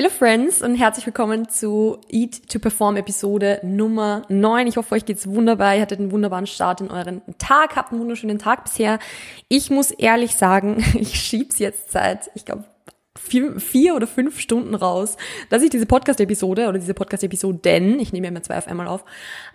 Hello Friends und herzlich willkommen zu Eat to Perform Episode Nummer 9. Ich hoffe, euch geht's wunderbar. Ihr hattet einen wunderbaren Start in euren Tag, habt einen wunderschönen Tag bisher. Ich muss ehrlich sagen, ich schieb's jetzt seit, ich glaube, vier, vier oder fünf Stunden raus, dass ich diese Podcast-Episode oder diese Podcast-Episoden, ich nehme ja immer zwei auf einmal auf,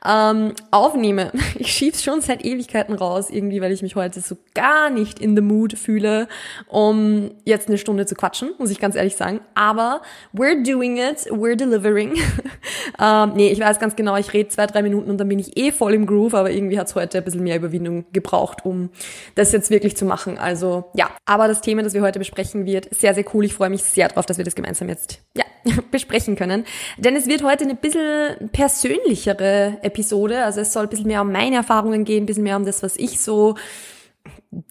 ähm, aufnehme. Ich schieb's schon seit Ewigkeiten raus, irgendwie, weil ich mich heute so gar nicht in the mood fühle, um jetzt eine Stunde zu quatschen, muss ich ganz ehrlich sagen. Aber we're doing it, we're delivering. ähm, nee, ich weiß ganz genau, ich rede zwei, drei Minuten und dann bin ich eh voll im Groove, aber irgendwie hat's heute ein bisschen mehr Überwindung gebraucht, um das jetzt wirklich zu machen. Also ja, aber das Thema, das wir heute besprechen, wird sehr, sehr cool. Ich freue mich sehr drauf, dass wir das gemeinsam jetzt ja, besprechen können. Denn es wird heute eine bisschen persönlichere Episode. Also es soll ein bisschen mehr um meine Erfahrungen gehen, ein bisschen mehr um das, was ich so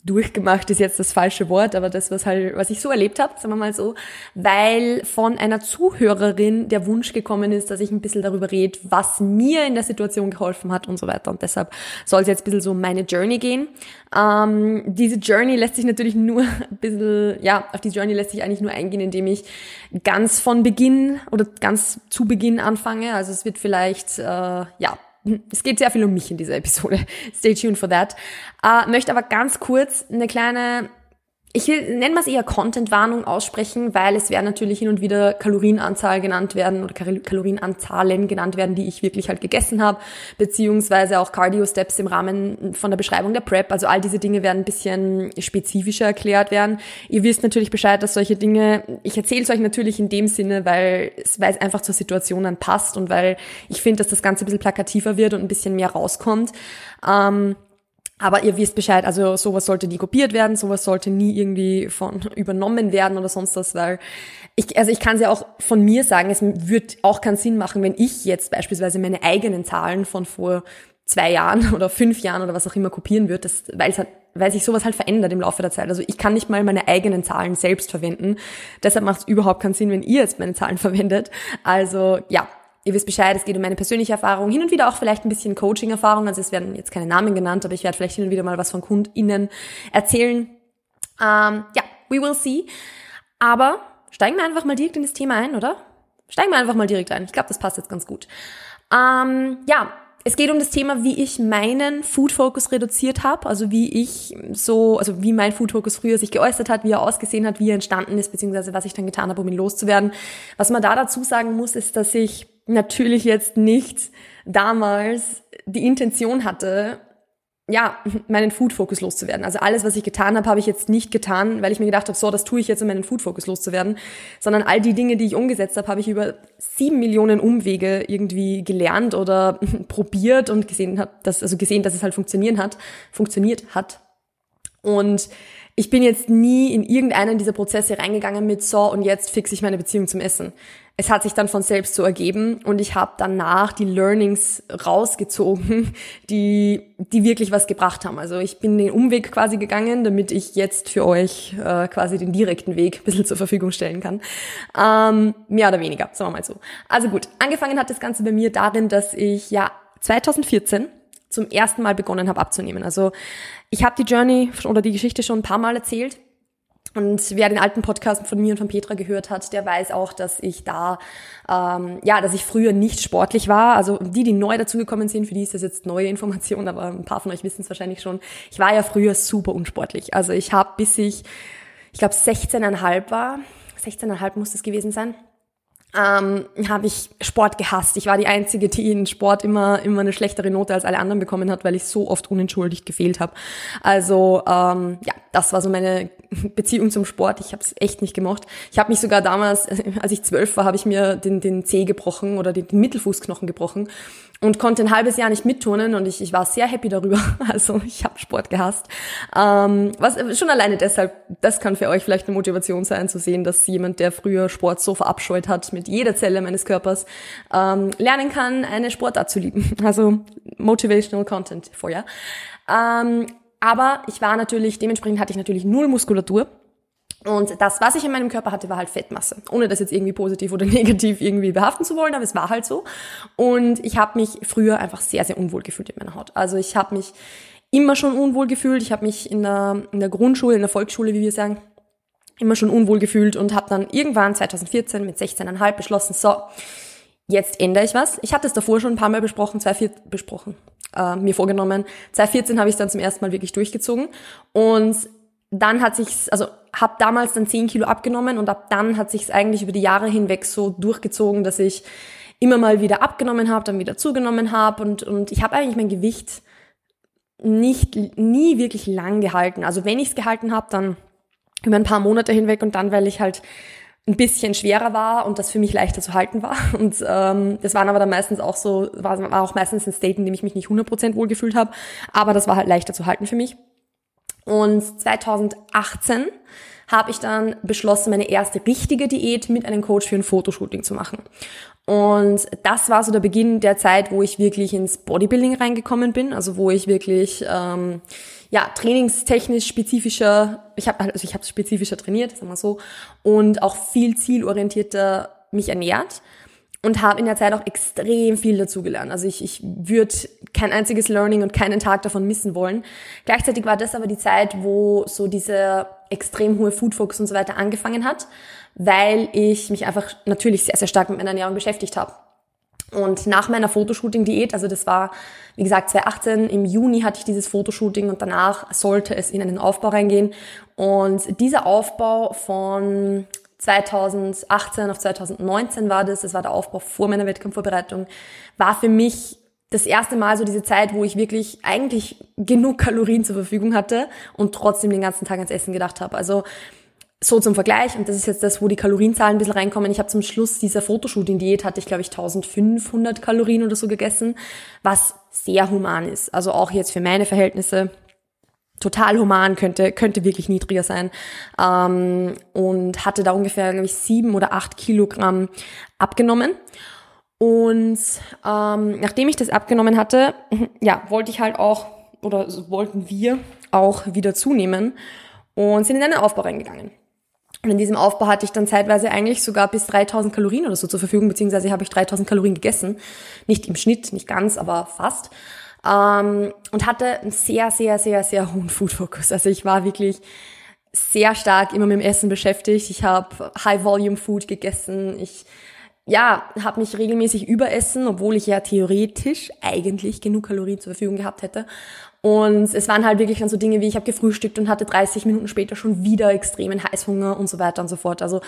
durchgemacht ist jetzt das falsche Wort, aber das, was halt, was ich so erlebt habe, sagen wir mal so, weil von einer Zuhörerin der Wunsch gekommen ist, dass ich ein bisschen darüber rede, was mir in der Situation geholfen hat und so weiter. Und deshalb soll es jetzt ein bisschen so meine Journey gehen. Ähm, diese Journey lässt sich natürlich nur ein bisschen, ja, auf die Journey lässt sich eigentlich nur eingehen, indem ich ganz von Beginn oder ganz zu Beginn anfange. Also es wird vielleicht, äh, ja, es geht sehr viel um mich in dieser Episode. Stay tuned for that. Äh, möchte aber ganz kurz eine kleine ich will, nennen wir es eher Content-Warnung aussprechen, weil es werden natürlich hin und wieder Kalorienanzahl genannt werden oder Kalorienanzahlen genannt werden, die ich wirklich halt gegessen habe, beziehungsweise auch Cardio-Steps im Rahmen von der Beschreibung der Prep. Also all diese Dinge werden ein bisschen spezifischer erklärt werden. Ihr wisst natürlich Bescheid, dass solche Dinge, ich erzähle es euch natürlich in dem Sinne, weil es, weil es einfach zur Situation dann passt und weil ich finde, dass das Ganze ein bisschen plakativer wird und ein bisschen mehr rauskommt. Ähm, aber ihr wisst Bescheid, also sowas sollte nie kopiert werden, sowas sollte nie irgendwie von übernommen werden oder sonst was, weil ich, also ich kann es ja auch von mir sagen, es wird auch keinen Sinn machen, wenn ich jetzt beispielsweise meine eigenen Zahlen von vor zwei Jahren oder fünf Jahren oder was auch immer kopieren würde, weil es halt weil sich sowas halt verändert im Laufe der Zeit. Also ich kann nicht mal meine eigenen Zahlen selbst verwenden. Deshalb macht es überhaupt keinen Sinn, wenn ihr jetzt meine Zahlen verwendet. Also ja, Ihr wisst Bescheid, es geht um meine persönliche Erfahrung, hin und wieder auch vielleicht ein bisschen Coaching-Erfahrung. Also es werden jetzt keine Namen genannt, aber ich werde vielleicht hin und wieder mal was von KundInnen erzählen. Ähm, ja, we will see. Aber steigen wir einfach mal direkt in das Thema ein, oder? Steigen wir einfach mal direkt ein. Ich glaube, das passt jetzt ganz gut. Ähm, ja, es geht um das Thema, wie ich meinen Food Focus reduziert habe, also wie ich so, also wie mein Food Focus früher sich geäußert hat, wie er ausgesehen hat, wie er entstanden ist, beziehungsweise was ich dann getan habe, um ihn loszuwerden. Was man da dazu sagen muss, ist, dass ich natürlich jetzt nicht damals die Intention hatte, ja, meinen Food-Fokus loszuwerden. Also alles, was ich getan habe, habe ich jetzt nicht getan, weil ich mir gedacht habe, so, das tue ich jetzt, um meinen Food-Fokus loszuwerden, sondern all die Dinge, die ich umgesetzt habe, habe ich über sieben Millionen Umwege irgendwie gelernt oder probiert und gesehen hat, dass, also gesehen, dass es halt funktionieren hat, funktioniert hat. Und ich bin jetzt nie in irgendeinen dieser Prozesse reingegangen mit so und jetzt fixe ich meine Beziehung zum Essen. Es hat sich dann von selbst so ergeben und ich habe danach die Learnings rausgezogen, die die wirklich was gebracht haben. Also ich bin den Umweg quasi gegangen, damit ich jetzt für euch äh, quasi den direkten Weg ein bisschen zur Verfügung stellen kann. Ähm, mehr oder weniger, sagen wir mal so. Also gut, angefangen hat das Ganze bei mir darin, dass ich ja 2014 zum ersten Mal begonnen habe abzunehmen. Also ich habe die Journey oder die Geschichte schon ein paar Mal erzählt. Und wer den alten Podcast von mir und von Petra gehört hat, der weiß auch, dass ich da, ähm, ja, dass ich früher nicht sportlich war. Also die, die neu dazugekommen sind, für die ist das jetzt neue Information, aber ein paar von euch wissen es wahrscheinlich schon. Ich war ja früher super unsportlich. Also ich habe, bis ich, ich glaube, 16,5 war, 16,5 muss das gewesen sein, ähm, habe ich Sport gehasst. Ich war die Einzige, die in Sport immer, immer eine schlechtere Note als alle anderen bekommen hat, weil ich so oft unentschuldigt gefehlt habe. Also ähm, ja, das war so meine Beziehung zum Sport. Ich habe es echt nicht gemocht. Ich habe mich sogar damals, als ich zwölf war, habe ich mir den, den Zeh gebrochen oder den Mittelfußknochen gebrochen und konnte ein halbes Jahr nicht mitturnen und ich, ich war sehr happy darüber. Also ich habe Sport gehasst. Ähm, was schon alleine deshalb, das kann für euch vielleicht eine Motivation sein, zu sehen, dass jemand, der früher Sport so verabscheut hat, mit jeder Zelle meines Körpers, ähm, lernen kann, eine Sportart zu lieben. Also motivational Content vorher. Ähm, aber ich war natürlich, dementsprechend hatte ich natürlich null Muskulatur. Und das, was ich in meinem Körper hatte, war halt Fettmasse. Ohne das jetzt irgendwie positiv oder negativ irgendwie behaften zu wollen, aber es war halt so. Und ich habe mich früher einfach sehr, sehr unwohl gefühlt in meiner Haut. Also ich habe mich immer schon unwohl gefühlt. Ich habe mich in der, in der Grundschule, in der Volksschule, wie wir sagen, immer schon unwohl gefühlt und habe dann irgendwann 2014 mit 16,5 beschlossen, so, jetzt ändere ich was. Ich hatte es davor schon ein paar Mal besprochen, 2014, besprochen, äh, mir vorgenommen. 2014 habe ich es dann zum ersten Mal wirklich durchgezogen und dann hat sich's, also habe damals dann 10 Kilo abgenommen und ab dann hat sich's eigentlich über die Jahre hinweg so durchgezogen, dass ich immer mal wieder abgenommen habe, dann wieder zugenommen habe und, und ich habe eigentlich mein Gewicht nicht nie wirklich lang gehalten. Also wenn ich es gehalten habe, dann über ein paar Monate hinweg und dann, weil ich halt ein bisschen schwerer war und das für mich leichter zu halten war. Und ähm, das waren aber dann meistens auch so, war, war auch meistens ein State, in dem ich mich nicht 100% wohl gefühlt habe, aber das war halt leichter zu halten für mich. Und 2018 habe ich dann beschlossen, meine erste richtige Diät mit einem Coach für ein Fotoshooting zu machen. Und das war so der Beginn der Zeit, wo ich wirklich ins Bodybuilding reingekommen bin, also wo ich wirklich ähm, ja trainingstechnisch spezifischer, ich habe also ich habe spezifischer trainiert, sagen wir so, und auch viel zielorientierter mich ernährt und habe in der Zeit auch extrem viel dazugelernt. Also ich, ich würde kein einziges Learning und keinen Tag davon missen wollen. Gleichzeitig war das aber die Zeit, wo so diese extrem hohe Food Focus und so weiter angefangen hat, weil ich mich einfach natürlich sehr, sehr stark mit meiner Ernährung beschäftigt habe. Und nach meiner Fotoshooting-Diät, also das war, wie gesagt, 2018, im Juni hatte ich dieses Fotoshooting und danach sollte es in einen Aufbau reingehen. Und dieser Aufbau von 2018 auf 2019 war das, das war der Aufbau vor meiner Wettkampfvorbereitung, war für mich das erste Mal so diese Zeit, wo ich wirklich eigentlich genug Kalorien zur Verfügung hatte und trotzdem den ganzen Tag ans Essen gedacht habe. Also so zum Vergleich, und das ist jetzt das, wo die Kalorienzahlen ein bisschen reinkommen. Ich habe zum Schluss dieser Fotoshooting-Diät, hatte ich glaube ich 1500 Kalorien oder so gegessen, was sehr human ist. Also auch jetzt für meine Verhältnisse total human, könnte, könnte wirklich niedriger sein. Ähm, und hatte da ungefähr, glaube ich, sieben oder acht Kilogramm abgenommen. Und ähm, nachdem ich das abgenommen hatte, ja, wollte ich halt auch, oder wollten wir auch wieder zunehmen und sind in einen Aufbau reingegangen. Und in diesem Aufbau hatte ich dann zeitweise eigentlich sogar bis 3000 Kalorien oder so zur Verfügung, beziehungsweise habe ich 3000 Kalorien gegessen. Nicht im Schnitt, nicht ganz, aber fast. Ähm, und hatte einen sehr, sehr, sehr, sehr hohen Food-Fokus. Also ich war wirklich sehr stark immer mit dem Essen beschäftigt. Ich habe High-Volume-Food gegessen. Ich ja, habe mich regelmäßig überessen, obwohl ich ja theoretisch eigentlich genug Kalorien zur Verfügung gehabt hätte. Und es waren halt wirklich dann so Dinge wie, ich habe gefrühstückt und hatte 30 Minuten später schon wieder extremen Heißhunger und so weiter und so fort. Also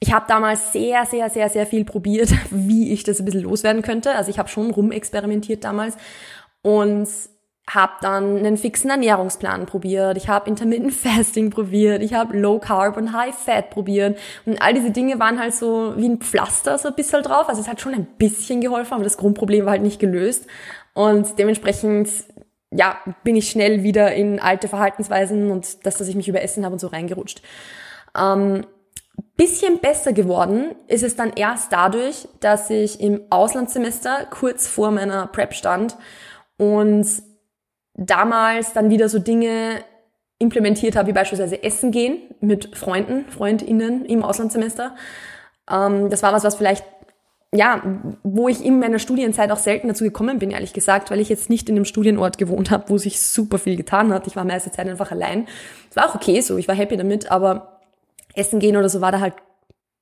ich habe damals sehr, sehr, sehr, sehr viel probiert, wie ich das ein bisschen loswerden könnte. Also ich habe schon rumexperimentiert damals und habe dann einen fixen Ernährungsplan probiert, ich habe Intermittent Fasting probiert, ich habe Low Carb und High Fat probiert. Und all diese Dinge waren halt so wie ein Pflaster so ein bisschen drauf, also es hat schon ein bisschen geholfen, aber das Grundproblem war halt nicht gelöst. Und dementsprechend ja, bin ich schnell wieder in alte Verhaltensweisen und das, dass ich mich überessen habe und so reingerutscht. Ähm, bisschen besser geworden ist es dann erst dadurch, dass ich im Auslandssemester kurz vor meiner Prep stand und damals dann wieder so Dinge implementiert habe, wie beispielsweise Essen gehen mit Freunden, Freundinnen im Auslandssemester. Ähm, das war was, was vielleicht, ja, wo ich in meiner Studienzeit auch selten dazu gekommen bin, ehrlich gesagt, weil ich jetzt nicht in einem Studienort gewohnt habe, wo sich super viel getan hat. Ich war meiste Zeit einfach allein. Es war auch okay so, ich war happy damit, aber Essen gehen oder so war da halt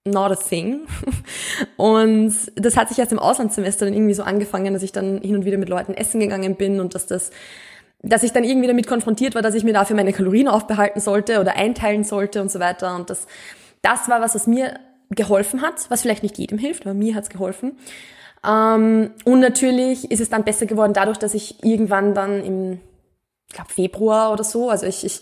not a thing. Und das hat sich erst im Auslandssemester dann irgendwie so angefangen, dass ich dann hin und wieder mit Leuten essen gegangen bin und dass das dass ich dann irgendwie damit konfrontiert war, dass ich mir dafür meine Kalorien aufbehalten sollte oder einteilen sollte und so weiter. Und das, das war was, was mir geholfen hat, was vielleicht nicht jedem hilft, aber mir hat's geholfen. Ähm, und natürlich ist es dann besser geworden dadurch, dass ich irgendwann dann im ich glaube Februar oder so. Also ich, ich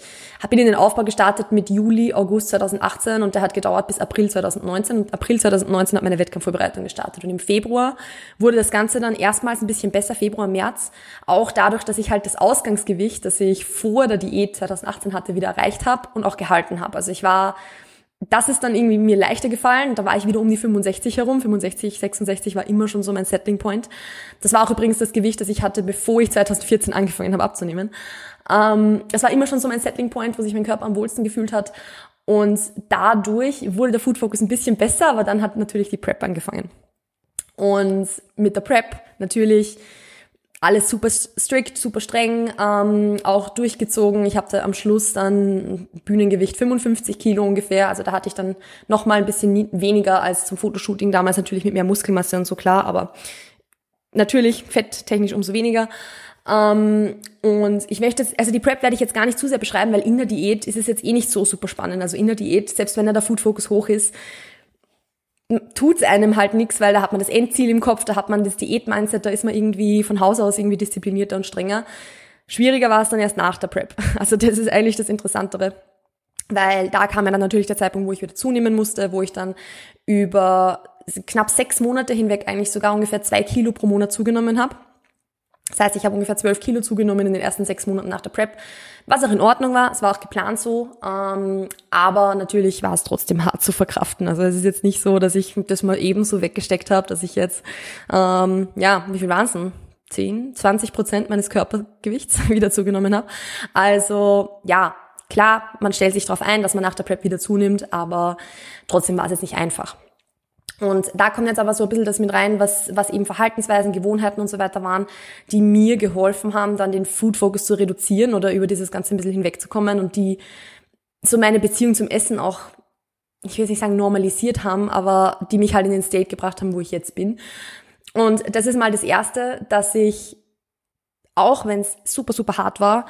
bin in den Aufbau gestartet mit Juli, August 2018 und der hat gedauert bis April 2019. Und April 2019 hat meine Wettkampfvorbereitung gestartet. Und im Februar wurde das Ganze dann erstmals ein bisschen besser, Februar, März. Auch dadurch, dass ich halt das Ausgangsgewicht, das ich vor der Diät 2018 hatte, wieder erreicht habe und auch gehalten habe. Also ich war das ist dann irgendwie mir leichter gefallen. Da war ich wieder um die 65 herum. 65, 66 war immer schon so mein Settling Point. Das war auch übrigens das Gewicht, das ich hatte, bevor ich 2014 angefangen habe abzunehmen. Ähm, das war immer schon so mein Settling Point, wo sich mein Körper am wohlsten gefühlt hat. Und dadurch wurde der Food Focus ein bisschen besser, aber dann hat natürlich die Prep angefangen. Und mit der Prep natürlich alles super strikt, super streng, ähm, auch durchgezogen. Ich hatte am Schluss dann Bühnengewicht 55 Kilo ungefähr. Also da hatte ich dann noch mal ein bisschen weniger als zum Fotoshooting. Damals natürlich mit mehr Muskelmasse und so klar, aber natürlich fetttechnisch umso weniger. Ähm, und ich möchte, also die Prep werde ich jetzt gar nicht zu sehr beschreiben, weil in der Diät ist es jetzt eh nicht so super spannend. Also in der Diät, selbst wenn da der Food Focus hoch ist, tut's einem halt nichts, weil da hat man das Endziel im Kopf, da hat man das Diät-Mindset, da ist man irgendwie von Haus aus irgendwie disziplinierter und strenger. Schwieriger war es dann erst nach der Prep. Also das ist eigentlich das Interessantere. Weil da kam ja dann natürlich der Zeitpunkt, wo ich wieder zunehmen musste, wo ich dann über knapp sechs Monate hinweg eigentlich sogar ungefähr zwei Kilo pro Monat zugenommen habe. Das heißt, ich habe ungefähr zwölf Kilo zugenommen in den ersten sechs Monaten nach der Prep, was auch in Ordnung war. Es war auch geplant so, ähm, aber natürlich war es trotzdem hart zu verkraften. Also es ist jetzt nicht so, dass ich das mal eben so weggesteckt habe, dass ich jetzt, ähm, ja, wie viel denn? 10, 20 Prozent meines Körpergewichts wieder zugenommen habe. Also ja, klar, man stellt sich darauf ein, dass man nach der Prep wieder zunimmt, aber trotzdem war es jetzt nicht einfach. Und da kommt jetzt aber so ein bisschen das mit rein, was, was eben Verhaltensweisen, Gewohnheiten und so weiter waren, die mir geholfen haben, dann den Food Focus zu reduzieren oder über dieses Ganze ein bisschen hinwegzukommen und die so meine Beziehung zum Essen auch, ich will nicht sagen normalisiert haben, aber die mich halt in den State gebracht haben, wo ich jetzt bin. Und das ist mal das Erste, dass ich, auch wenn es super, super hart war,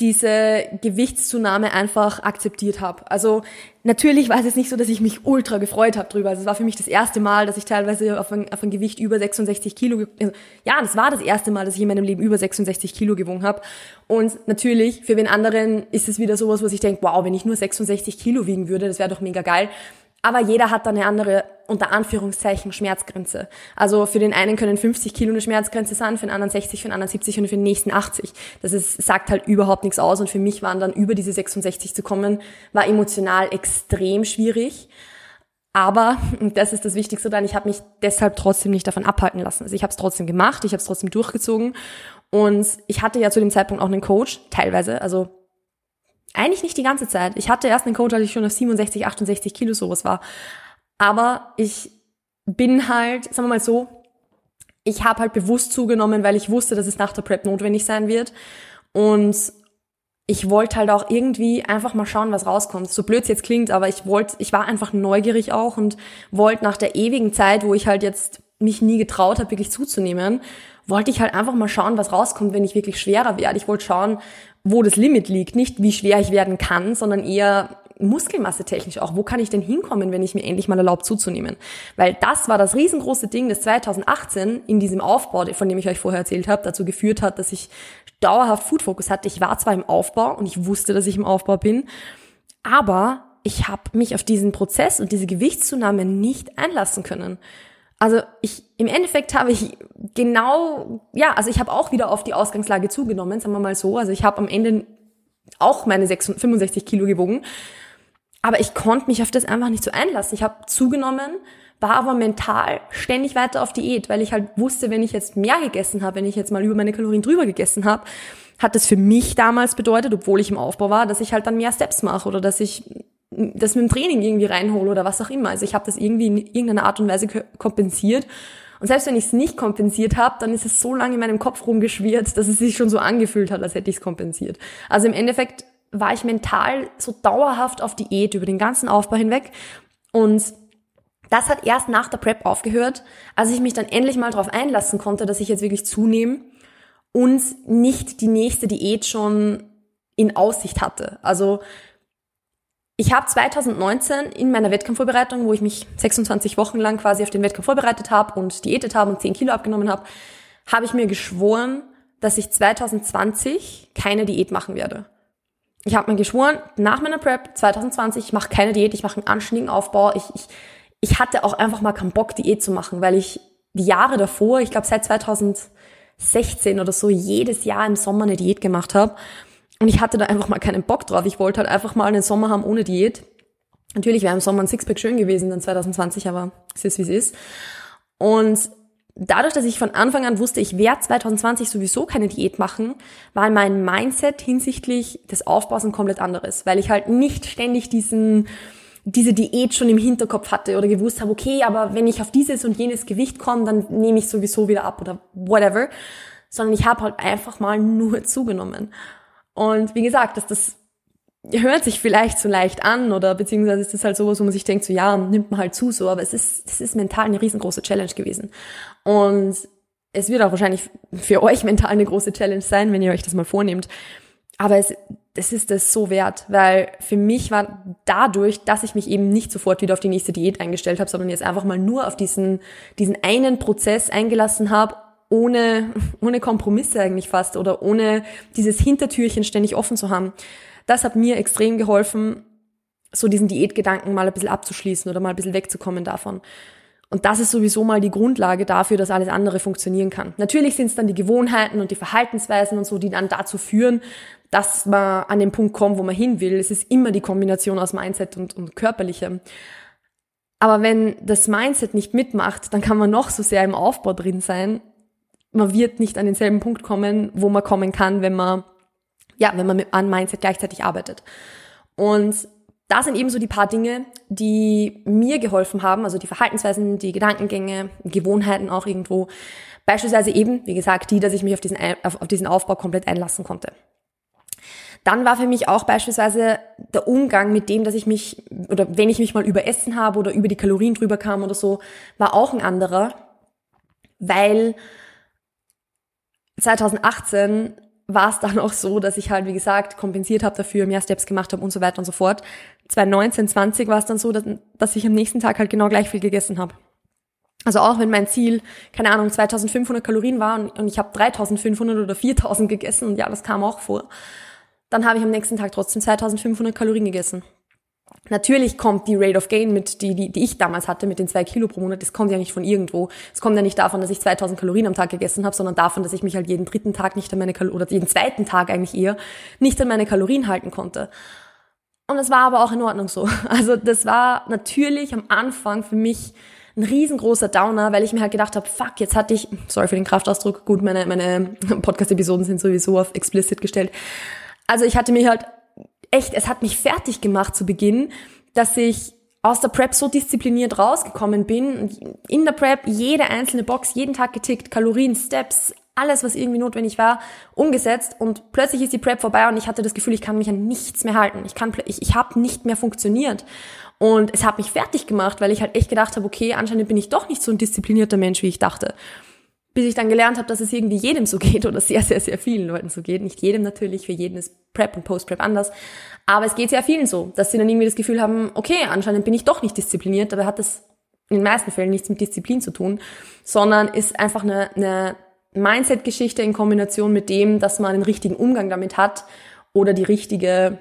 diese Gewichtszunahme einfach akzeptiert habe. Also natürlich war es jetzt nicht so, dass ich mich ultra gefreut habe drüber. Also es war für mich das erste Mal, dass ich teilweise auf ein, auf ein Gewicht über 66 Kilo, also, ja, das war das erste Mal, dass ich in meinem Leben über 66 Kilo gewogen habe. Und natürlich, für wen anderen ist es wieder sowas, wo ich denke, wow, wenn ich nur 66 Kilo wiegen würde, das wäre doch mega geil. Aber jeder hat da eine andere, unter Anführungszeichen, Schmerzgrenze. Also für den einen können 50 Kilo eine Schmerzgrenze sein, für den anderen 60, für den anderen 70 und für den nächsten 80. Das ist, sagt halt überhaupt nichts aus und für mich waren dann über diese 66 zu kommen, war emotional extrem schwierig. Aber, und das ist das Wichtigste dann, ich habe mich deshalb trotzdem nicht davon abhalten lassen. Also ich habe es trotzdem gemacht, ich habe es trotzdem durchgezogen und ich hatte ja zu dem Zeitpunkt auch einen Coach, teilweise, also eigentlich nicht die ganze Zeit. Ich hatte erst einen Coach, als ich schon auf 67, 68 Kilo sowas war. Aber ich bin halt, sagen wir mal so, ich habe halt bewusst zugenommen, weil ich wusste, dass es nach der Prep notwendig sein wird. Und ich wollte halt auch irgendwie einfach mal schauen, was rauskommt. So blöd es jetzt klingt, aber ich wollte, ich war einfach neugierig auch und wollte nach der ewigen Zeit, wo ich halt jetzt mich nie getraut habe, wirklich zuzunehmen, wollte ich halt einfach mal schauen, was rauskommt, wenn ich wirklich schwerer werde. Ich wollte schauen, wo das Limit liegt. Nicht wie schwer ich werden kann, sondern eher Muskelmasse technisch auch. Wo kann ich denn hinkommen, wenn ich mir endlich mal erlaubt zuzunehmen? Weil das war das riesengroße Ding, das 2018 in diesem Aufbau, von dem ich euch vorher erzählt habe, dazu geführt hat, dass ich dauerhaft Food Focus hatte. Ich war zwar im Aufbau und ich wusste, dass ich im Aufbau bin, aber ich habe mich auf diesen Prozess und diese Gewichtszunahme nicht einlassen können. Also ich im Endeffekt habe ich genau, ja, also ich habe auch wieder auf die Ausgangslage zugenommen, sagen wir mal so. Also ich habe am Ende auch meine 66, 65 Kilo gewogen, aber ich konnte mich auf das einfach nicht so einlassen. Ich habe zugenommen, war aber mental ständig weiter auf Diät, weil ich halt wusste, wenn ich jetzt mehr gegessen habe, wenn ich jetzt mal über meine Kalorien drüber gegessen habe, hat das für mich damals bedeutet, obwohl ich im Aufbau war, dass ich halt dann mehr Steps mache oder dass ich das mit dem Training irgendwie reinhole oder was auch immer. Also ich habe das irgendwie in irgendeiner Art und Weise kompensiert. Und selbst wenn ich es nicht kompensiert habe, dann ist es so lange in meinem Kopf rumgeschwirrt, dass es sich schon so angefühlt hat, als hätte ich es kompensiert. Also im Endeffekt war ich mental so dauerhaft auf Diät über den ganzen Aufbau hinweg. Und das hat erst nach der Prep aufgehört, als ich mich dann endlich mal darauf einlassen konnte, dass ich jetzt wirklich zunehme und nicht die nächste Diät schon in Aussicht hatte. Also ich habe 2019 in meiner Wettkampfvorbereitung, wo ich mich 26 Wochen lang quasi auf den Wettkampf vorbereitet habe und diätet habe und 10 Kilo abgenommen habe, habe ich mir geschworen, dass ich 2020 keine Diät machen werde. Ich habe mir geschworen, nach meiner Prep 2020, ich mache keine Diät, ich mache einen anständigen Aufbau. Ich, ich, ich hatte auch einfach mal keinen Bock, Diät zu machen, weil ich die Jahre davor, ich glaube seit 2016 oder so, jedes Jahr im Sommer eine Diät gemacht habe. Und ich hatte da einfach mal keinen Bock drauf. Ich wollte halt einfach mal einen Sommer haben ohne Diät. Natürlich wäre im Sommer ein Sixpack schön gewesen, dann 2020, aber es ist, wie es ist. Und dadurch, dass ich von Anfang an wusste, ich werde 2020 sowieso keine Diät machen, war mein Mindset hinsichtlich des Aufbaus ein komplett anderes, weil ich halt nicht ständig diesen, diese Diät schon im Hinterkopf hatte oder gewusst habe, okay, aber wenn ich auf dieses und jenes Gewicht komme, dann nehme ich sowieso wieder ab oder whatever, sondern ich habe halt einfach mal nur zugenommen. Und wie gesagt, dass das hört sich vielleicht so leicht an oder beziehungsweise ist das halt sowas, wo man sich denkt, so ja, nimmt man halt zu so, aber es ist, es ist mental eine riesengroße Challenge gewesen. Und es wird auch wahrscheinlich für euch mental eine große Challenge sein, wenn ihr euch das mal vornehmt. Aber es, es ist es so wert, weil für mich war dadurch, dass ich mich eben nicht sofort wieder auf die nächste Diät eingestellt habe, sondern jetzt einfach mal nur auf diesen, diesen einen Prozess eingelassen habe, ohne, ohne Kompromisse eigentlich fast oder ohne dieses Hintertürchen ständig offen zu haben. Das hat mir extrem geholfen, so diesen Diätgedanken mal ein bisschen abzuschließen oder mal ein bisschen wegzukommen davon. Und das ist sowieso mal die Grundlage dafür, dass alles andere funktionieren kann. Natürlich sind es dann die Gewohnheiten und die Verhaltensweisen und so, die dann dazu führen, dass man an den Punkt kommt, wo man hin will. Es ist immer die Kombination aus Mindset und, und Körperlichem. Aber wenn das Mindset nicht mitmacht, dann kann man noch so sehr im Aufbau drin sein. Man wird nicht an denselben Punkt kommen, wo man kommen kann, wenn man, ja, wenn man mit, an Mindset gleichzeitig arbeitet. Und da sind eben so die paar Dinge, die mir geholfen haben, also die Verhaltensweisen, die Gedankengänge, Gewohnheiten auch irgendwo. Beispielsweise eben, wie gesagt, die, dass ich mich auf diesen, auf, auf diesen Aufbau komplett einlassen konnte. Dann war für mich auch beispielsweise der Umgang mit dem, dass ich mich, oder wenn ich mich mal überessen habe oder über die Kalorien drüber kam oder so, war auch ein anderer, weil 2018 war es dann auch so, dass ich halt, wie gesagt, kompensiert habe dafür, mehr Steps gemacht habe und so weiter und so fort. 2019, 20 war es dann so, dass, dass ich am nächsten Tag halt genau gleich viel gegessen habe. Also auch wenn mein Ziel, keine Ahnung, 2500 Kalorien war und, und ich habe 3500 oder 4000 gegessen und ja, das kam auch vor, dann habe ich am nächsten Tag trotzdem 2500 Kalorien gegessen. Natürlich kommt die Rate of Gain mit, die, die, die ich damals hatte, mit den zwei Kilo pro Monat, das kommt ja nicht von irgendwo. Es kommt ja nicht davon, dass ich 2000 Kalorien am Tag gegessen habe, sondern davon, dass ich mich halt jeden dritten Tag nicht an meine Kalorien, oder jeden zweiten Tag eigentlich eher, nicht an meine Kalorien halten konnte. Und es war aber auch in Ordnung so. Also das war natürlich am Anfang für mich ein riesengroßer Downer, weil ich mir halt gedacht habe, fuck, jetzt hatte ich, sorry für den Kraftausdruck, gut, meine, meine Podcast-Episoden sind sowieso auf explicit gestellt. Also ich hatte mir halt echt, es hat mich fertig gemacht zu Beginn, dass ich aus der Prep so diszipliniert rausgekommen bin. In der Prep jede einzelne Box, jeden Tag getickt, Kalorien, Steps, alles, was irgendwie notwendig war, umgesetzt und plötzlich ist die Prep vorbei und ich hatte das Gefühl, ich kann mich an nichts mehr halten. Ich kann, ich, ich habe nicht mehr funktioniert. Und es hat mich fertig gemacht, weil ich halt echt gedacht habe, okay, anscheinend bin ich doch nicht so ein disziplinierter Mensch, wie ich dachte bis ich dann gelernt habe, dass es irgendwie jedem so geht oder sehr, sehr, sehr vielen Leuten so geht. Nicht jedem natürlich, für jeden ist Prep und Post-Prep anders. Aber es geht sehr vielen so, dass sie dann irgendwie das Gefühl haben, okay, anscheinend bin ich doch nicht diszipliniert, dabei hat das in den meisten Fällen nichts mit Disziplin zu tun, sondern ist einfach eine, eine Mindset-Geschichte in Kombination mit dem, dass man den richtigen Umgang damit hat oder die richtige,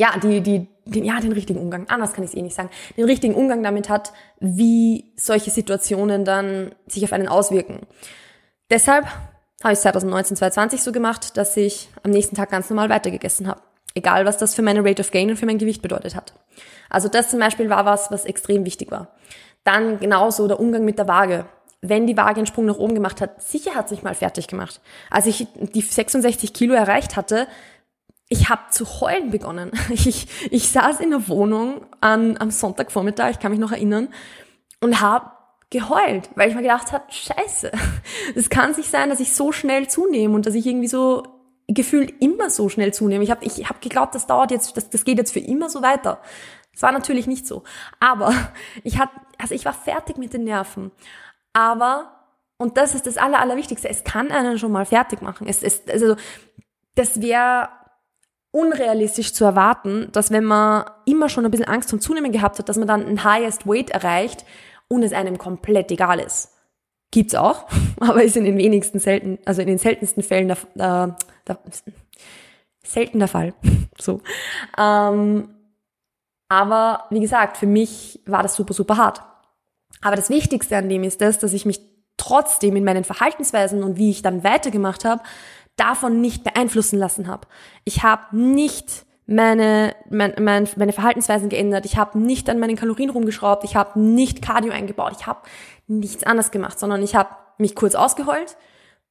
ja, die, die, den, ja, den richtigen Umgang, anders kann ich es eh nicht sagen, den richtigen Umgang damit hat, wie solche Situationen dann sich auf einen auswirken. Deshalb habe ich 2019, 2020 so gemacht, dass ich am nächsten Tag ganz normal weitergegessen habe. Egal, was das für meine Rate of Gain und für mein Gewicht bedeutet hat. Also das zum Beispiel war was, was extrem wichtig war. Dann genauso der Umgang mit der Waage. Wenn die Waage einen Sprung nach oben gemacht hat, sicher hat sich mal fertig gemacht. Als ich die 66 Kilo erreicht hatte, ich habe zu heulen begonnen. Ich, ich saß in der Wohnung an, am Sonntagvormittag, ich kann mich noch erinnern, und habe geheult, weil ich mir gedacht habe, scheiße, es kann sich sein, dass ich so schnell zunehme und dass ich irgendwie so gefühlt immer so schnell zunehme. Ich habe ich hab geglaubt, das dauert jetzt, das, das geht jetzt für immer so weiter. Das war natürlich nicht so. Aber ich hatte, also ich war fertig mit den Nerven. Aber, und das ist das Aller, Allerwichtigste, es kann einen schon mal fertig machen. Es, es, also, das wäre unrealistisch zu erwarten, dass wenn man immer schon ein bisschen Angst zum Zunehmen gehabt hat, dass man dann ein Highest Weight erreicht und es einem komplett egal ist. Gibt's auch, aber ist in den wenigsten selten, also in den seltensten Fällen der, der, der selten der Fall. so. Ähm, aber wie gesagt, für mich war das super, super hart. Aber das Wichtigste an dem ist das, dass ich mich trotzdem in meinen Verhaltensweisen und wie ich dann weitergemacht habe, davon nicht beeinflussen lassen habe. Ich habe nicht meine, mein, mein, meine Verhaltensweisen geändert. Ich habe nicht an meinen Kalorien rumgeschraubt. Ich habe nicht Cardio eingebaut. Ich habe nichts anderes gemacht, sondern ich habe mich kurz ausgeheult,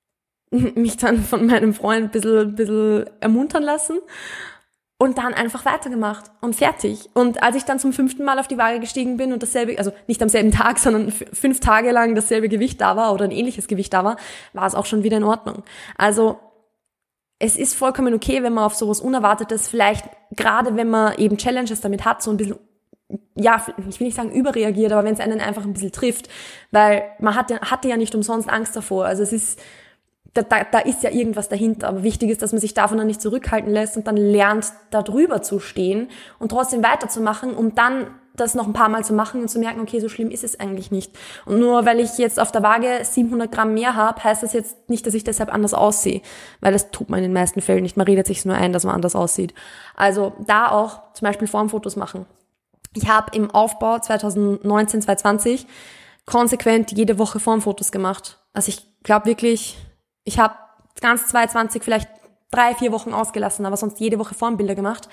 mich dann von meinem Freund ein bisschen, bisschen ermuntern lassen und dann einfach weitergemacht und fertig. Und als ich dann zum fünften Mal auf die Waage gestiegen bin und dasselbe, also nicht am selben Tag, sondern fünf Tage lang dasselbe Gewicht da war oder ein ähnliches Gewicht da war, war es auch schon wieder in Ordnung. Also es ist vollkommen okay, wenn man auf sowas Unerwartetes, vielleicht gerade wenn man eben Challenges damit hat, so ein bisschen ja, ich will nicht sagen überreagiert, aber wenn es einen einfach ein bisschen trifft, weil man hatte, hatte ja nicht umsonst Angst davor. Also es ist, da, da, da ist ja irgendwas dahinter. Aber wichtig ist, dass man sich davon dann nicht zurückhalten lässt und dann lernt, da drüber zu stehen und trotzdem weiterzumachen, um dann das noch ein paar Mal zu machen und zu merken, okay, so schlimm ist es eigentlich nicht. Und nur weil ich jetzt auf der Waage 700 Gramm mehr habe, heißt das jetzt nicht, dass ich deshalb anders aussehe. Weil das tut man in den meisten Fällen nicht. Man redet sich nur ein, dass man anders aussieht. Also da auch zum Beispiel Formfotos machen. Ich habe im Aufbau 2019, 2020 konsequent jede Woche Formfotos gemacht. Also ich glaube wirklich, ich habe ganz 2020 vielleicht drei, vier Wochen ausgelassen, aber sonst jede Woche Formbilder gemacht.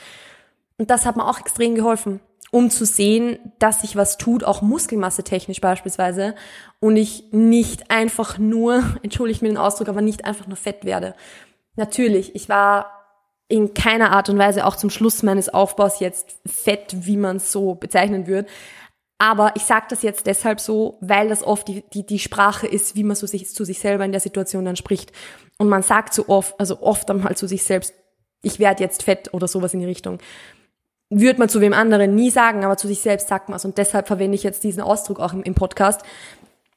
Und das hat mir auch extrem geholfen, um zu sehen, dass sich was tut, auch Muskelmasse technisch beispielsweise, und ich nicht einfach nur, entschuldige mir den Ausdruck, aber nicht einfach nur fett werde. Natürlich, ich war in keiner Art und Weise auch zum Schluss meines Aufbaus jetzt fett, wie man es so bezeichnen würde. Aber ich sage das jetzt deshalb so, weil das oft die, die, die Sprache ist, wie man so sich, zu sich selber in der Situation dann spricht. Und man sagt so oft, also oft einmal zu sich selbst, ich werde jetzt fett oder sowas in die Richtung. Würde man zu wem anderen nie sagen, aber zu sich selbst sagt man es. Und deshalb verwende ich jetzt diesen Ausdruck auch im, im Podcast,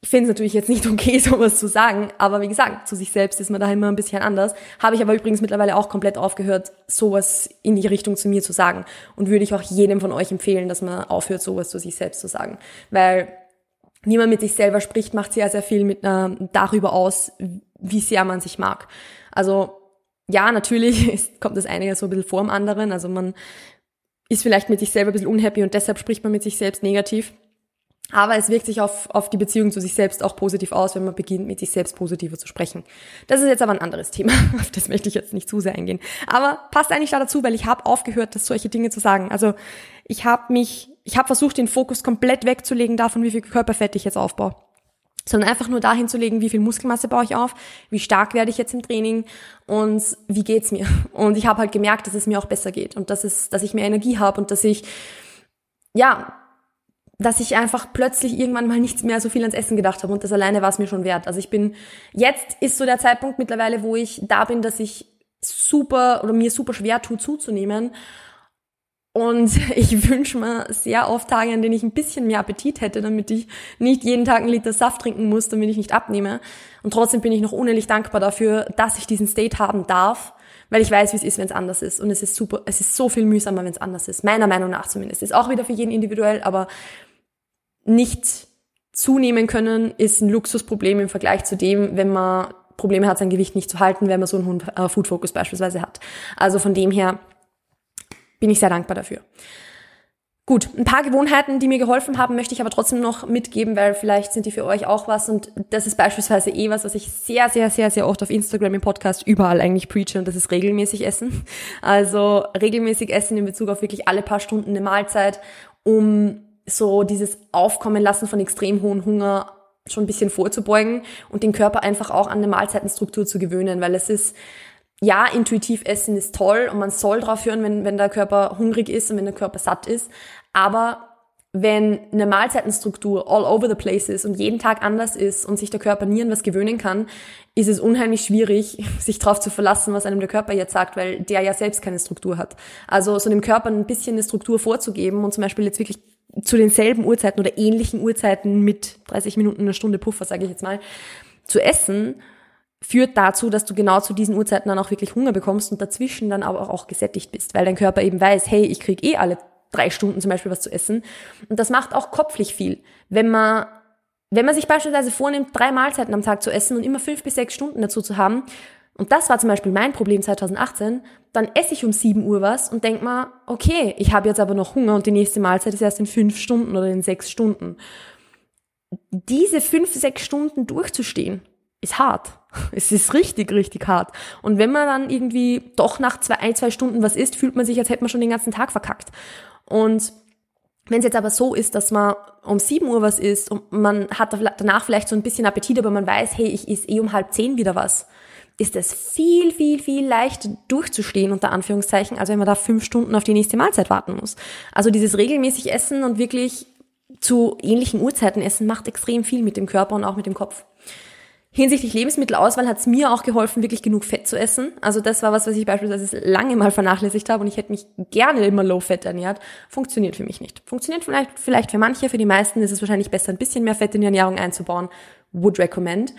ich finde es natürlich jetzt nicht okay, sowas zu sagen, aber wie gesagt, zu sich selbst ist man da immer ein bisschen anders. Habe ich aber übrigens mittlerweile auch komplett aufgehört, sowas in die Richtung zu mir zu sagen. Und würde ich auch jedem von euch empfehlen, dass man aufhört, sowas zu sich selbst zu sagen. Weil wie man mit sich selber spricht, macht sehr, sehr viel mit einer, darüber aus, wie sehr man sich mag. Also ja, natürlich kommt das eine ja so ein bisschen vor dem anderen. Also man ist vielleicht mit sich selber ein bisschen unhappy und deshalb spricht man mit sich selbst negativ. Aber es wirkt sich auf, auf die Beziehung zu sich selbst auch positiv aus, wenn man beginnt, mit sich selbst positiver zu sprechen. Das ist jetzt aber ein anderes Thema. Auf das möchte ich jetzt nicht zu sehr eingehen. Aber passt eigentlich da dazu, weil ich habe aufgehört, das solche Dinge zu sagen. Also ich habe mich, ich habe versucht, den Fokus komplett wegzulegen davon, wie viel Körperfett ich jetzt aufbaue. Sondern einfach nur dahin zu legen, wie viel Muskelmasse baue ich auf, wie stark werde ich jetzt im Training und wie geht's mir. Und ich habe halt gemerkt, dass es mir auch besser geht und dass es, dass ich mehr Energie habe und dass ich ja dass ich einfach plötzlich irgendwann mal nichts mehr so viel ans Essen gedacht habe und das alleine war es mir schon wert. Also ich bin, jetzt ist so der Zeitpunkt mittlerweile, wo ich da bin, dass ich super oder mir super schwer tut zuzunehmen. Und ich wünsche mir sehr oft Tage, an denen ich ein bisschen mehr Appetit hätte, damit ich nicht jeden Tag einen Liter Saft trinken muss, damit ich nicht abnehme. Und trotzdem bin ich noch unendlich dankbar dafür, dass ich diesen State haben darf, weil ich weiß, wie es ist, wenn es anders ist. Und es ist super, es ist so viel mühsamer, wenn es anders ist. Meiner Meinung nach zumindest. Ist auch wieder für jeden individuell, aber nicht zunehmen können, ist ein Luxusproblem im Vergleich zu dem, wenn man Probleme hat, sein Gewicht nicht zu halten, wenn man so einen äh, Food Focus beispielsweise hat. Also von dem her bin ich sehr dankbar dafür. Gut, ein paar Gewohnheiten, die mir geholfen haben, möchte ich aber trotzdem noch mitgeben, weil vielleicht sind die für euch auch was und das ist beispielsweise eh was, was ich sehr, sehr, sehr, sehr oft auf Instagram, im Podcast, überall eigentlich preache und das ist regelmäßig Essen. Also regelmäßig Essen in Bezug auf wirklich alle paar Stunden eine Mahlzeit, um so dieses Aufkommen lassen von extrem hohen Hunger schon ein bisschen vorzubeugen und den Körper einfach auch an eine Mahlzeitenstruktur zu gewöhnen, weil es ist, ja, intuitiv essen ist toll und man soll drauf hören, wenn, wenn der Körper hungrig ist und wenn der Körper satt ist, aber wenn eine Mahlzeitenstruktur all over the place ist und jeden Tag anders ist und sich der Körper nie an was gewöhnen kann, ist es unheimlich schwierig, sich darauf zu verlassen, was einem der Körper jetzt sagt, weil der ja selbst keine Struktur hat. Also so dem Körper ein bisschen eine Struktur vorzugeben und zum Beispiel jetzt wirklich zu denselben Uhrzeiten oder ähnlichen Uhrzeiten mit 30 Minuten, einer Stunde Puffer, sage ich jetzt mal, zu essen, führt dazu, dass du genau zu diesen Uhrzeiten dann auch wirklich Hunger bekommst und dazwischen dann aber auch gesättigt bist, weil dein Körper eben weiß, hey, ich krieg eh alle drei Stunden zum Beispiel was zu essen. Und das macht auch kopflich viel. Wenn man, wenn man sich beispielsweise vornimmt, drei Mahlzeiten am Tag zu essen und immer fünf bis sechs Stunden dazu zu haben, und das war zum Beispiel mein Problem 2018, dann esse ich um 7 Uhr was und denk mal, okay, ich habe jetzt aber noch Hunger und die nächste Mahlzeit ist erst in fünf Stunden oder in sechs Stunden. Diese fünf, sechs Stunden durchzustehen, ist hart. Es ist richtig, richtig hart. Und wenn man dann irgendwie doch nach zwei, ein, zwei Stunden was isst, fühlt man sich, als hätte man schon den ganzen Tag verkackt. Und wenn es jetzt aber so ist, dass man um 7 Uhr was isst und man hat danach vielleicht so ein bisschen Appetit, aber man weiß, hey, ich esse eh um halb zehn wieder was, ist es viel, viel, viel leichter durchzustehen, unter Anführungszeichen, als wenn man da fünf Stunden auf die nächste Mahlzeit warten muss. Also dieses regelmäßig Essen und wirklich zu ähnlichen Uhrzeiten essen macht extrem viel mit dem Körper und auch mit dem Kopf. Hinsichtlich Lebensmittelauswahl hat es mir auch geholfen, wirklich genug Fett zu essen. Also das war was, was ich beispielsweise lange mal vernachlässigt habe und ich hätte mich gerne immer low-fat ernährt. Funktioniert für mich nicht. Funktioniert vielleicht, vielleicht für manche, für die meisten ist es wahrscheinlich besser, ein bisschen mehr Fett in die Ernährung einzubauen. Would recommend.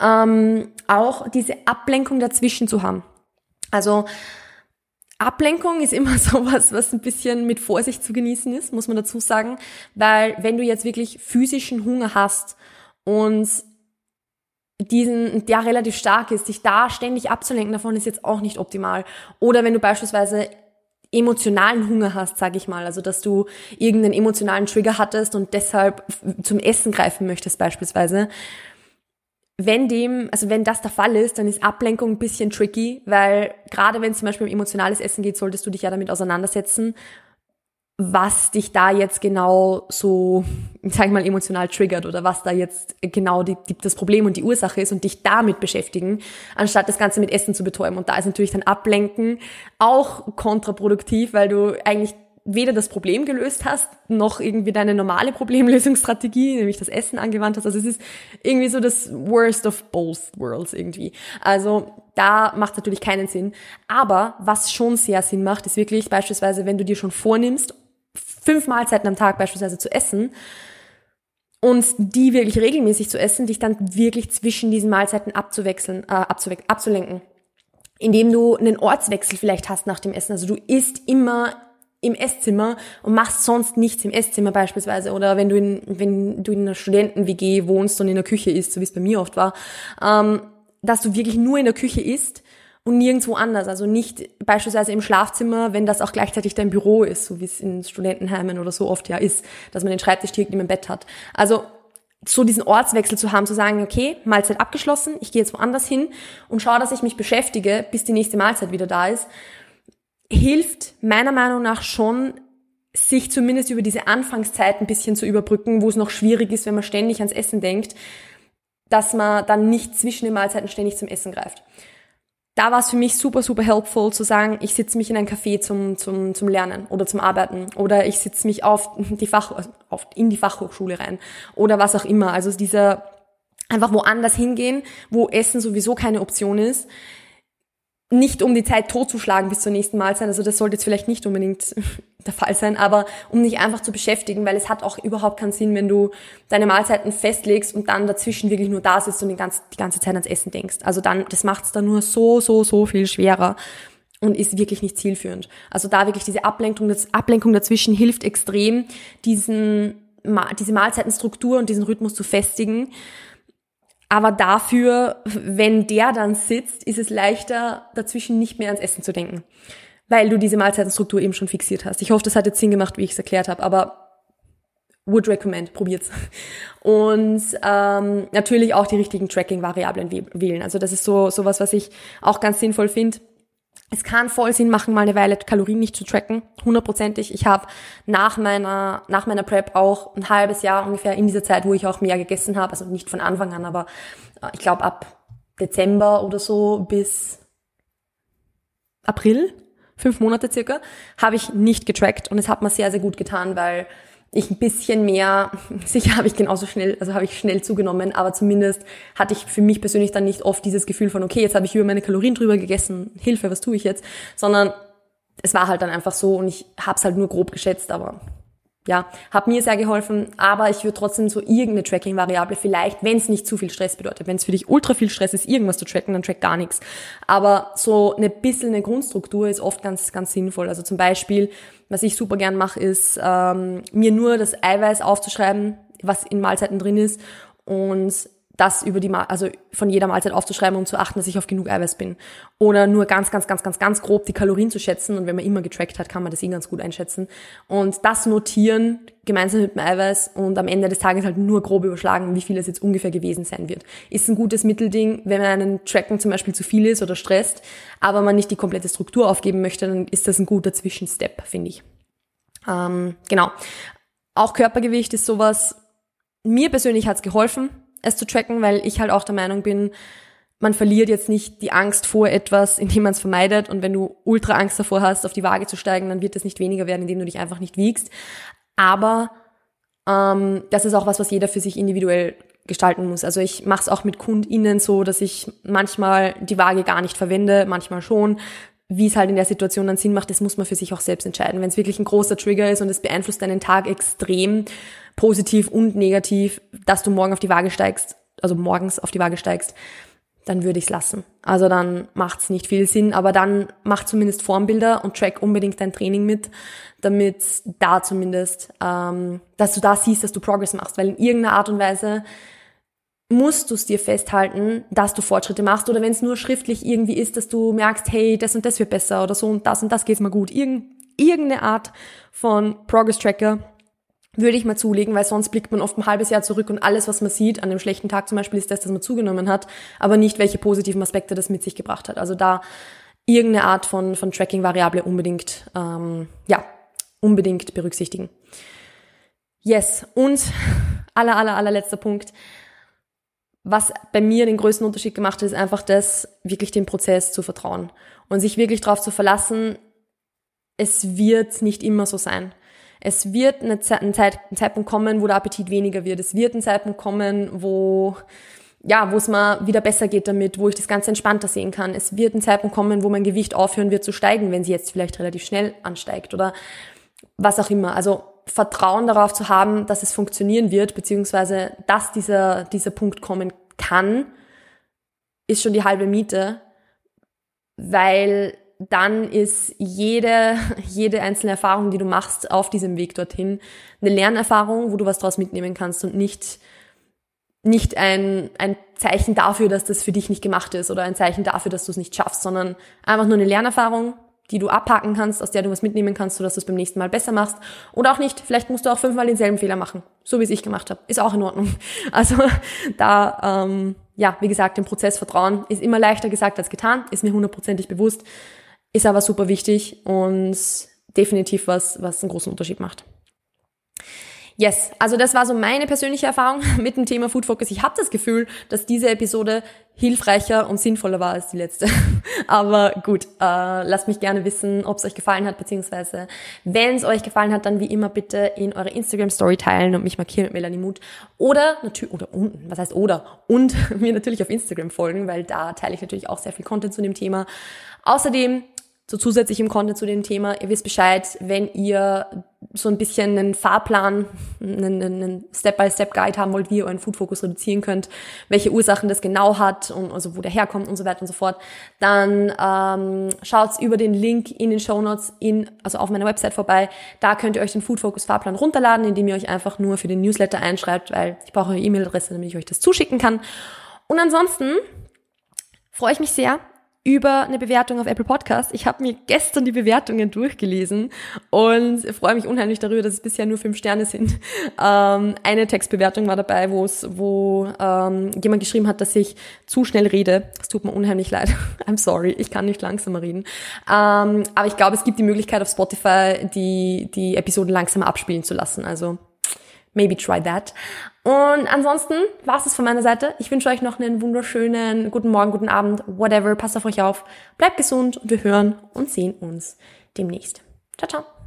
Ähm, auch diese Ablenkung dazwischen zu haben. Also Ablenkung ist immer sowas, was ein bisschen mit Vorsicht zu genießen ist, muss man dazu sagen, weil wenn du jetzt wirklich physischen Hunger hast und diesen, der relativ stark ist, dich da ständig abzulenken davon ist jetzt auch nicht optimal. Oder wenn du beispielsweise emotionalen Hunger hast, sage ich mal, also dass du irgendeinen emotionalen Trigger hattest und deshalb zum Essen greifen möchtest beispielsweise. Wenn dem, also wenn das der Fall ist, dann ist Ablenkung ein bisschen tricky, weil gerade wenn es zum Beispiel um emotionales Essen geht, solltest du dich ja damit auseinandersetzen was dich da jetzt genau so, sag ich mal, emotional triggert oder was da jetzt genau die, die, das Problem und die Ursache ist und dich damit beschäftigen, anstatt das Ganze mit Essen zu betäuben. Und da ist natürlich dann Ablenken auch kontraproduktiv, weil du eigentlich weder das Problem gelöst hast, noch irgendwie deine normale Problemlösungsstrategie, nämlich das Essen angewandt hast. Also es ist irgendwie so das worst of both worlds irgendwie. Also da macht natürlich keinen Sinn. Aber was schon sehr Sinn macht, ist wirklich beispielsweise, wenn du dir schon vornimmst, fünf Mahlzeiten am Tag beispielsweise zu essen und die wirklich regelmäßig zu essen, dich dann wirklich zwischen diesen Mahlzeiten abzuwechseln, äh, abzuwe abzulenken. Indem du einen Ortswechsel vielleicht hast nach dem Essen. Also du isst immer im Esszimmer und machst sonst nichts im Esszimmer beispielsweise. Oder wenn du in, wenn du in einer Studenten-WG wohnst und in der Küche isst, so wie es bei mir oft war, ähm, dass du wirklich nur in der Küche isst und nirgendwo anders. Also nicht beispielsweise im Schlafzimmer, wenn das auch gleichzeitig dein Büro ist, so wie es in Studentenheimen oder so oft ja ist, dass man den Schreibtisch direkt neben dem Bett hat. Also so diesen Ortswechsel zu haben, zu sagen, okay, Mahlzeit abgeschlossen, ich gehe jetzt woanders hin und schaue, dass ich mich beschäftige, bis die nächste Mahlzeit wieder da ist, hilft meiner Meinung nach schon, sich zumindest über diese Anfangszeit ein bisschen zu überbrücken, wo es noch schwierig ist, wenn man ständig ans Essen denkt, dass man dann nicht zwischen den Mahlzeiten ständig zum Essen greift da war es für mich super, super helpful zu sagen, ich sitze mich in ein Café zum, zum, zum Lernen oder zum Arbeiten oder ich sitze mich auf die Fach, auf, in die Fachhochschule rein oder was auch immer. Also dieser einfach woanders hingehen, wo Essen sowieso keine Option ist, nicht um die Zeit totzuschlagen bis zur nächsten Mahlzeit, also das sollte jetzt vielleicht nicht unbedingt der Fall sein, aber um dich einfach zu beschäftigen, weil es hat auch überhaupt keinen Sinn, wenn du deine Mahlzeiten festlegst und dann dazwischen wirklich nur da sitzt und die ganze, Zeit ans Essen denkst. Also dann, das macht es dann nur so, so, so viel schwerer und ist wirklich nicht zielführend. Also da wirklich diese Ablenkung, das Ablenkung dazwischen hilft extrem, diesen, diese Mahlzeitenstruktur und diesen Rhythmus zu festigen aber dafür, wenn der dann sitzt, ist es leichter, dazwischen nicht mehr ans Essen zu denken. Weil du diese Mahlzeitenstruktur eben schon fixiert hast. Ich hoffe, das hat jetzt Sinn gemacht, wie ich es erklärt habe, aber would recommend, probiert's. Und ähm, natürlich auch die richtigen Tracking-Variablen wählen. Also das ist so sowas, was ich auch ganz sinnvoll finde es kann voll Sinn machen, mal eine Weile Kalorien nicht zu tracken, hundertprozentig. Ich habe nach meiner nach meiner Prep auch ein halbes Jahr ungefähr in dieser Zeit, wo ich auch mehr gegessen habe, also nicht von Anfang an, aber äh, ich glaube ab Dezember oder so bis April, fünf Monate circa, habe ich nicht getrackt und es hat mir sehr sehr gut getan, weil ich ein bisschen mehr, sicher habe ich genauso schnell, also habe ich schnell zugenommen, aber zumindest hatte ich für mich persönlich dann nicht oft dieses Gefühl von, okay, jetzt habe ich über meine Kalorien drüber gegessen, Hilfe, was tue ich jetzt, sondern es war halt dann einfach so und ich habe es halt nur grob geschätzt, aber ja, hat mir sehr geholfen, aber ich würde trotzdem so irgendeine Tracking-Variable vielleicht, wenn es nicht zu viel Stress bedeutet. Wenn es für dich ultra viel Stress ist, irgendwas zu tracken, dann track gar nichts. Aber so eine bisschen eine Grundstruktur ist oft ganz, ganz sinnvoll. Also zum Beispiel, was ich super gern mache, ist ähm, mir nur das Eiweiß aufzuschreiben, was in Mahlzeiten drin ist und das über die, also von jeder Mahlzeit aufzuschreiben, um zu achten, dass ich auf genug Eiweiß bin. Oder nur ganz, ganz, ganz, ganz, ganz grob die Kalorien zu schätzen. Und wenn man immer getrackt hat, kann man das eh ganz gut einschätzen. Und das notieren, gemeinsam mit dem Eiweiß und am Ende des Tages halt nur grob überschlagen, wie viel es jetzt ungefähr gewesen sein wird. Ist ein gutes Mittelding, wenn man einen Tracken zum Beispiel zu viel ist oder stresst, aber man nicht die komplette Struktur aufgeben möchte, dann ist das ein guter Zwischenstep, finde ich. Ähm, genau. Auch Körpergewicht ist sowas, mir persönlich hat's geholfen, es zu tracken, weil ich halt auch der Meinung bin, man verliert jetzt nicht die Angst vor etwas, indem man es vermeidet. Und wenn du ultra Angst davor hast, auf die Waage zu steigen, dann wird es nicht weniger werden, indem du dich einfach nicht wiegst. Aber ähm, das ist auch was, was jeder für sich individuell gestalten muss. Also ich mache es auch mit KundInnen so, dass ich manchmal die Waage gar nicht verwende, manchmal schon. Wie es halt in der Situation dann Sinn macht, das muss man für sich auch selbst entscheiden. Wenn es wirklich ein großer Trigger ist und es beeinflusst deinen Tag extrem positiv und negativ, dass du morgen auf die Waage steigst, also morgens auf die Waage steigst, dann würde ich es lassen. Also dann macht es nicht viel Sinn, aber dann mach zumindest Formbilder und track unbedingt dein Training mit, damit da zumindest, ähm, dass du da siehst, dass du Progress machst, weil in irgendeiner Art und Weise musst du es dir festhalten, dass du Fortschritte machst oder wenn es nur schriftlich irgendwie ist, dass du merkst, hey, das und das wird besser oder so und das und das geht mal gut. Irgend, irgendeine Art von Progress Tracker würde ich mal zulegen, weil sonst blickt man oft ein halbes Jahr zurück und alles, was man sieht an dem schlechten Tag zum Beispiel, ist das, dass man zugenommen hat, aber nicht, welche positiven Aspekte das mit sich gebracht hat. Also da irgendeine Art von, von Tracking-Variable unbedingt, ähm, ja, unbedingt berücksichtigen. Yes. Und aller, aller, allerletzter Punkt. Was bei mir den größten Unterschied gemacht hat, ist einfach das, wirklich dem Prozess zu vertrauen und sich wirklich darauf zu verlassen, es wird nicht immer so sein. Es wird eine Zeit, ein, Zeit, ein Zeitpunkt kommen, wo der Appetit weniger wird. Es wird ein Zeitpunkt kommen, wo ja, wo es mal wieder besser geht damit, wo ich das Ganze entspannter sehen kann. Es wird ein Zeitpunkt kommen, wo mein Gewicht aufhören wird zu steigen, wenn sie jetzt vielleicht relativ schnell ansteigt oder was auch immer. Also Vertrauen darauf zu haben, dass es funktionieren wird, beziehungsweise dass dieser, dieser Punkt kommen kann, ist schon die halbe Miete, weil dann ist jede, jede einzelne Erfahrung, die du machst auf diesem Weg dorthin, eine Lernerfahrung, wo du was draus mitnehmen kannst und nicht, nicht ein, ein Zeichen dafür, dass das für dich nicht gemacht ist oder ein Zeichen dafür, dass du es nicht schaffst, sondern einfach nur eine Lernerfahrung, die du abhaken kannst, aus der du was mitnehmen kannst, sodass du es beim nächsten Mal besser machst. Oder auch nicht. Vielleicht musst du auch fünfmal denselben Fehler machen, so wie es ich gemacht habe. Ist auch in Ordnung. Also da, ähm, ja, wie gesagt, dem Prozess vertrauen ist immer leichter gesagt als getan, ist mir hundertprozentig bewusst, ist aber super wichtig und definitiv was, was einen großen Unterschied macht. Yes, also das war so meine persönliche Erfahrung mit dem Thema Food Focus. Ich habe das Gefühl, dass diese Episode hilfreicher und sinnvoller war als die letzte. Aber gut, äh, lasst mich gerne wissen, ob es euch gefallen hat, beziehungsweise wenn es euch gefallen hat, dann wie immer bitte in eure Instagram Story teilen und mich markieren mit Melanie Mut. Oder natürlich, oder und, was heißt oder? Und mir natürlich auf Instagram folgen, weil da teile ich natürlich auch sehr viel Content zu dem Thema. Außerdem so zusätzlichem Content zu dem Thema. Ihr wisst Bescheid, wenn ihr so ein bisschen einen Fahrplan, einen, Step-by-Step-Guide haben wollt, wie ihr euren Food-Fokus reduzieren könnt, welche Ursachen das genau hat und also wo der herkommt und so weiter und so fort, dann ähm, schaut über den Link in den Show Notes in, also auf meiner Website vorbei. Da könnt ihr euch den Food-Focus-Fahrplan runterladen, indem ihr euch einfach nur für den Newsletter einschreibt, weil ich brauche eure E-Mail-Adresse, damit ich euch das zuschicken kann. Und ansonsten freue ich mich sehr, über eine Bewertung auf Apple Podcast. Ich habe mir gestern die Bewertungen durchgelesen und freue mich unheimlich darüber, dass es bisher nur fünf Sterne sind. Ähm, eine Textbewertung war dabei, wo es, wo ähm, jemand geschrieben hat, dass ich zu schnell rede. Es tut mir unheimlich leid. I'm sorry, ich kann nicht langsamer reden. Ähm, aber ich glaube, es gibt die Möglichkeit auf Spotify, die die Episoden langsamer abspielen zu lassen. Also maybe try that. Und ansonsten war es von meiner Seite. Ich wünsche euch noch einen wunderschönen guten Morgen, guten Abend, whatever. Passt auf euch auf. Bleibt gesund und wir hören und sehen uns demnächst. Ciao, ciao.